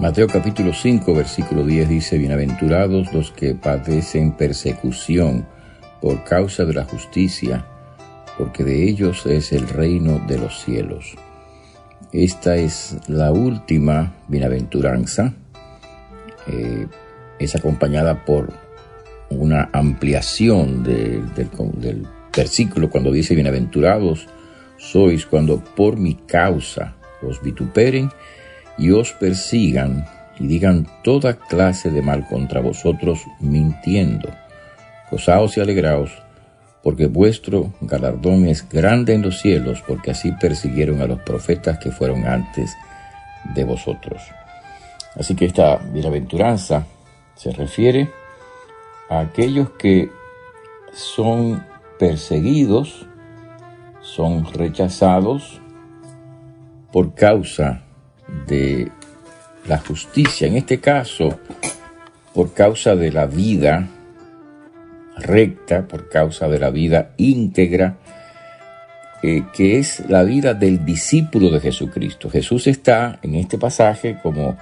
Mateo capítulo 5, versículo 10 dice, Bienaventurados los que padecen persecución por causa de la justicia, porque de ellos es el reino de los cielos. Esta es la última bienaventuranza. Eh, es acompañada por una ampliación del, del versículo cuando dice, Bienaventurados sois cuando por mi causa os vituperen y os persigan y digan toda clase de mal contra vosotros mintiendo. Gozaos y alegraos, porque vuestro galardón es grande en los cielos, porque así persiguieron a los profetas que fueron antes de vosotros. Así que esta bienaventuranza se refiere a aquellos que son perseguidos, son rechazados por causa de la justicia, en este caso por causa de la vida recta, por causa de la vida íntegra, eh, que es la vida del discípulo de Jesucristo. Jesús está en este pasaje, como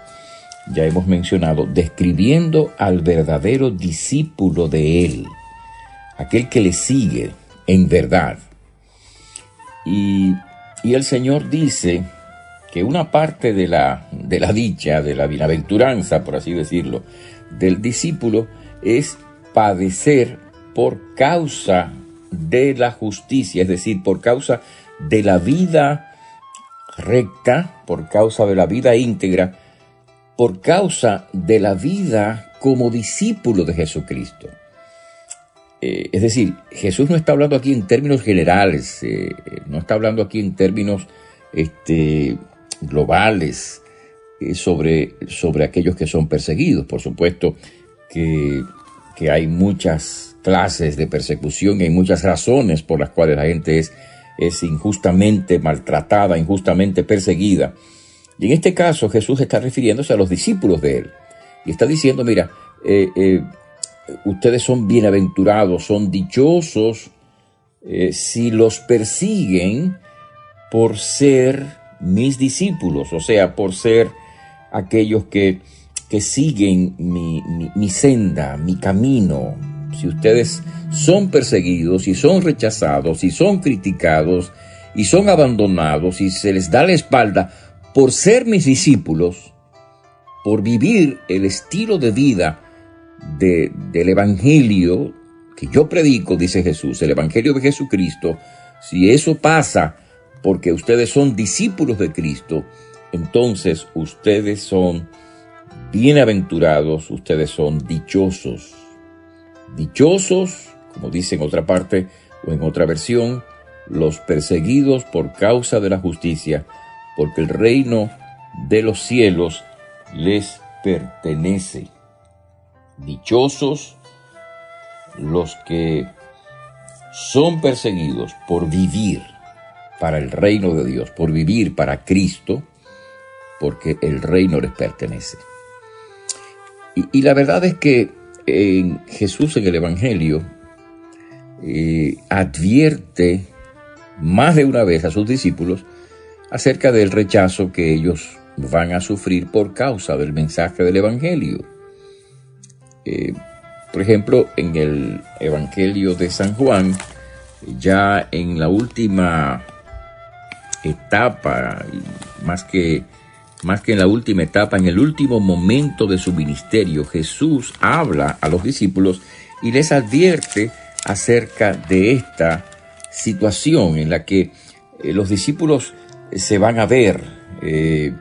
ya hemos mencionado, describiendo al verdadero discípulo de Él, aquel que le sigue en verdad. Y, y el Señor dice que una parte de la, de la dicha, de la bienaventuranza, por así decirlo, del discípulo es padecer por causa de la justicia, es decir, por causa de la vida recta, por causa de la vida íntegra, por causa de la vida como discípulo de Jesucristo. Eh, es decir, Jesús no está hablando aquí en términos generales, eh, no está hablando aquí en términos este, globales eh, sobre, sobre aquellos que son perseguidos. Por supuesto que, que hay muchas clases de persecución y hay muchas razones por las cuales la gente es, es injustamente maltratada, injustamente perseguida. Y en este caso Jesús está refiriéndose a los discípulos de él. Y está diciendo, mira, eh, eh, ustedes son bienaventurados, son dichosos si los persiguen por ser mis discípulos, o sea, por ser aquellos que, que siguen mi, mi, senda, mi camino. Si ustedes son perseguidos y son rechazados y son criticados y son abandonados y se les da la espalda por ser mis discípulos, por vivir el estilo de vida de, del Evangelio que yo predico, dice Jesús, el Evangelio de Jesucristo, si eso pasa porque ustedes son discípulos de Cristo, entonces ustedes son bienaventurados, ustedes son dichosos. Dichosos, como dice en otra parte o en otra versión, los perseguidos por causa de la justicia, porque el reino de los cielos les pertenece. Dichosos los que son perseguidos por vivir para el reino de Dios, por vivir para Cristo, porque el reino les pertenece. Y, la verdad es que Jesús en el Evangelio eh, advierte más de una vez a sus discípulos acerca del rechazo que ellos van a sufrir por causa del mensaje del Evangelio. Eh, por ejemplo, en el Evangelio de San Juan, ya en la última etapa, más que, más que en la última etapa, en el último momento de su ministerio, Jesús habla a los discípulos y les advierte acerca de esta situación en la que eh, los discípulos se van a ver. Eh,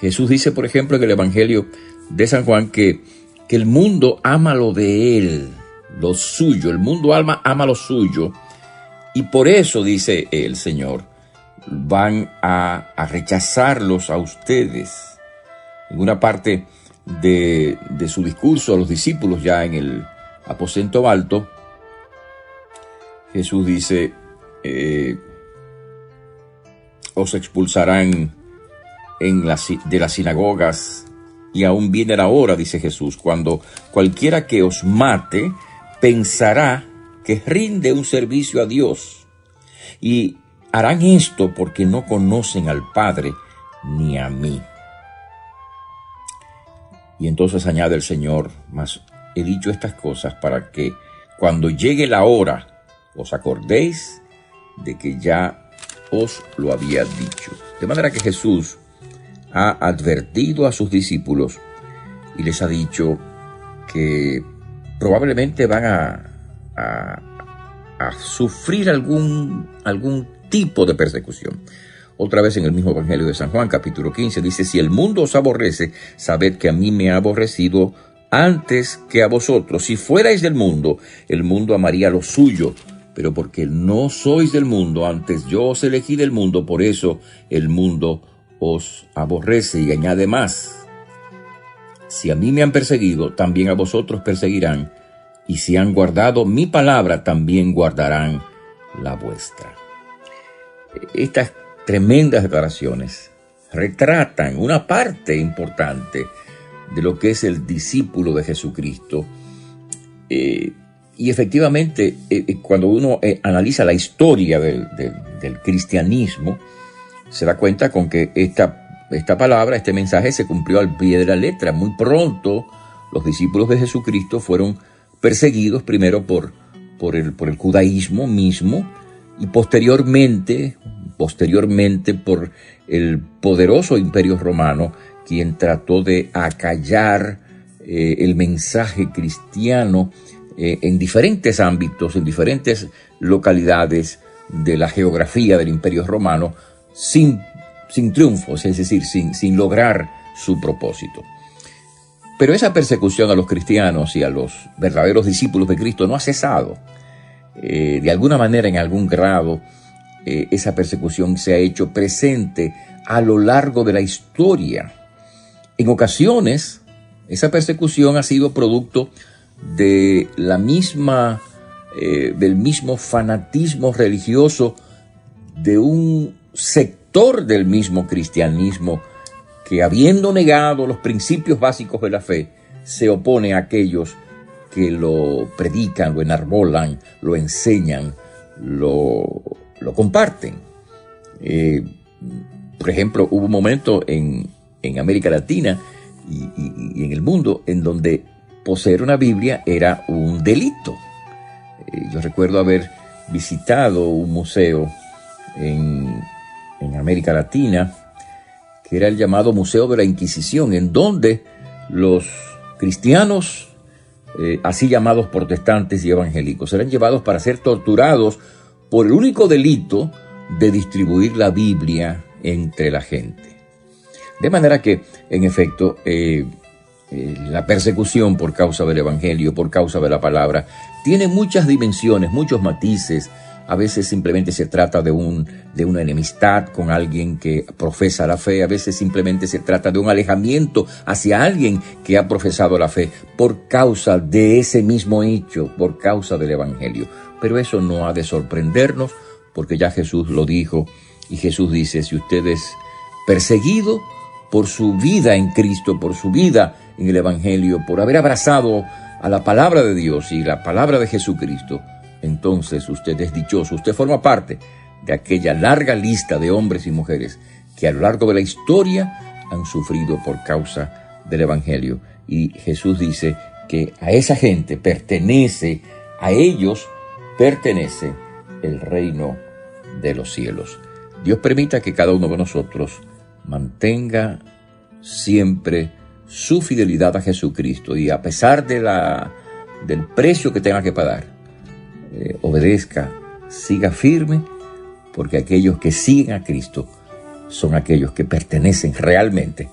Jesús dice, por ejemplo, en el Evangelio de San Juan que, que el mundo ama lo de él, lo suyo, el mundo alma ama lo suyo, y por eso, dice el Señor, van a, rechazarlos a ustedes. En una parte de, su discurso a los discípulos ya en el aposento alto, Jesús dice, eh, os expulsarán en de las sinagogas y aún viene la hora, dice Jesús, cuando cualquiera que os mate pensará que rinde un servicio a Dios. Y Harán esto porque no conocen al Padre ni a mí. Y entonces añade el Señor, mas he dicho estas cosas para que cuando llegue la hora os acordéis de que ya os lo había dicho. De manera que Jesús ha advertido a sus discípulos y les ha dicho que probablemente van a, a, sufrir algún, algún tipo de persecución. Otra vez en el mismo Evangelio de San Juan, capítulo 15, dice, si el mundo os aborrece, sabed que a mí me ha aborrecido antes que a vosotros. Si fuerais del mundo, el mundo amaría lo suyo, pero porque no sois del mundo, antes yo os elegí del mundo, por eso el mundo os aborrece y añade más. Si a mí me han perseguido, también a vosotros perseguirán, y si han guardado mi palabra, también guardarán la vuestra. Estas tremendas declaraciones retratan una parte importante de lo que es el discípulo de Jesucristo. Eh, y efectivamente, eh, eh, cuando uno analiza la historia del, cristianismo, se da cuenta con que esta, esta palabra, este mensaje se cumplió al pie de la letra. Muy pronto los discípulos de Jesucristo fueron perseguidos primero por, por, el, por el judaísmo mismo y posteriormente posteriormente por el poderoso imperio romano, quien trató de acallar eh, el mensaje cristiano eh, en diferentes ámbitos, en diferentes localidades de la geografía del imperio romano, sin, sin triunfos, es decir, sin, sin lograr su propósito. Pero esa persecución a los cristianos y a los verdaderos discípulos de Cristo no ha cesado. Eh, de alguna manera, en algún grado, eh, esa persecución se ha hecho presente a lo largo de la historia. En ocasiones, esa persecución ha sido producto de la misma, eh, del mismo fanatismo religioso de un sector del mismo cristianismo que habiendo negado los principios básicos de la fe, se opone a aquellos que lo predican, lo enarbolan, lo enseñan, lo lo comparten. Eh, por ejemplo, hubo un momento en, América Latina y, en el mundo en donde poseer una Biblia era un delito. Eh, yo recuerdo haber visitado un museo en, América Latina que era el llamado Museo de la Inquisición, en donde los cristianos, eh, así llamados protestantes y evangélicos, eran llevados para ser torturados por el único delito de distribuir la Biblia entre la gente. De manera que, en efecto, eh, eh, la persecución por causa del Evangelio, por causa de la palabra, tiene muchas dimensiones, muchos matices. A veces simplemente se trata de, un, de una enemistad con alguien que profesa la fe, a veces simplemente se trata de un alejamiento hacia alguien que ha profesado la fe por causa de ese mismo hecho, por causa del Evangelio. Pero eso no ha de sorprendernos porque ya Jesús lo dijo y Jesús dice, si usted es perseguido por su vida en Cristo, por su vida en el Evangelio, por haber abrazado a la palabra de Dios y la palabra de Jesucristo, entonces usted es dichoso, usted forma parte de aquella larga lista de hombres y mujeres que a lo largo de la historia han sufrido por causa del Evangelio. Y Jesús dice que a esa gente pertenece, a ellos pertenece el reino de los cielos. Dios permita que cada uno de nosotros mantenga siempre su fidelidad a Jesucristo y a pesar de la, del precio que tenga que pagar, eh, obedezca, siga firme, porque aquellos que siguen a Cristo son aquellos que pertenecen realmente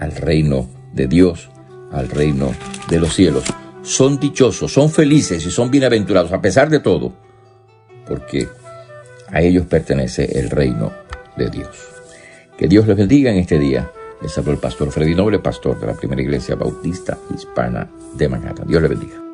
al reino de Dios, al reino de los cielos son dichosos, son felices y son bienaventurados a pesar de todo, porque a ellos pertenece el reino de Dios. Que Dios les bendiga en este día. Les habló el pastor Freddy Noble, pastor de la primera iglesia bautista hispana de Manhattan. Dios les bendiga.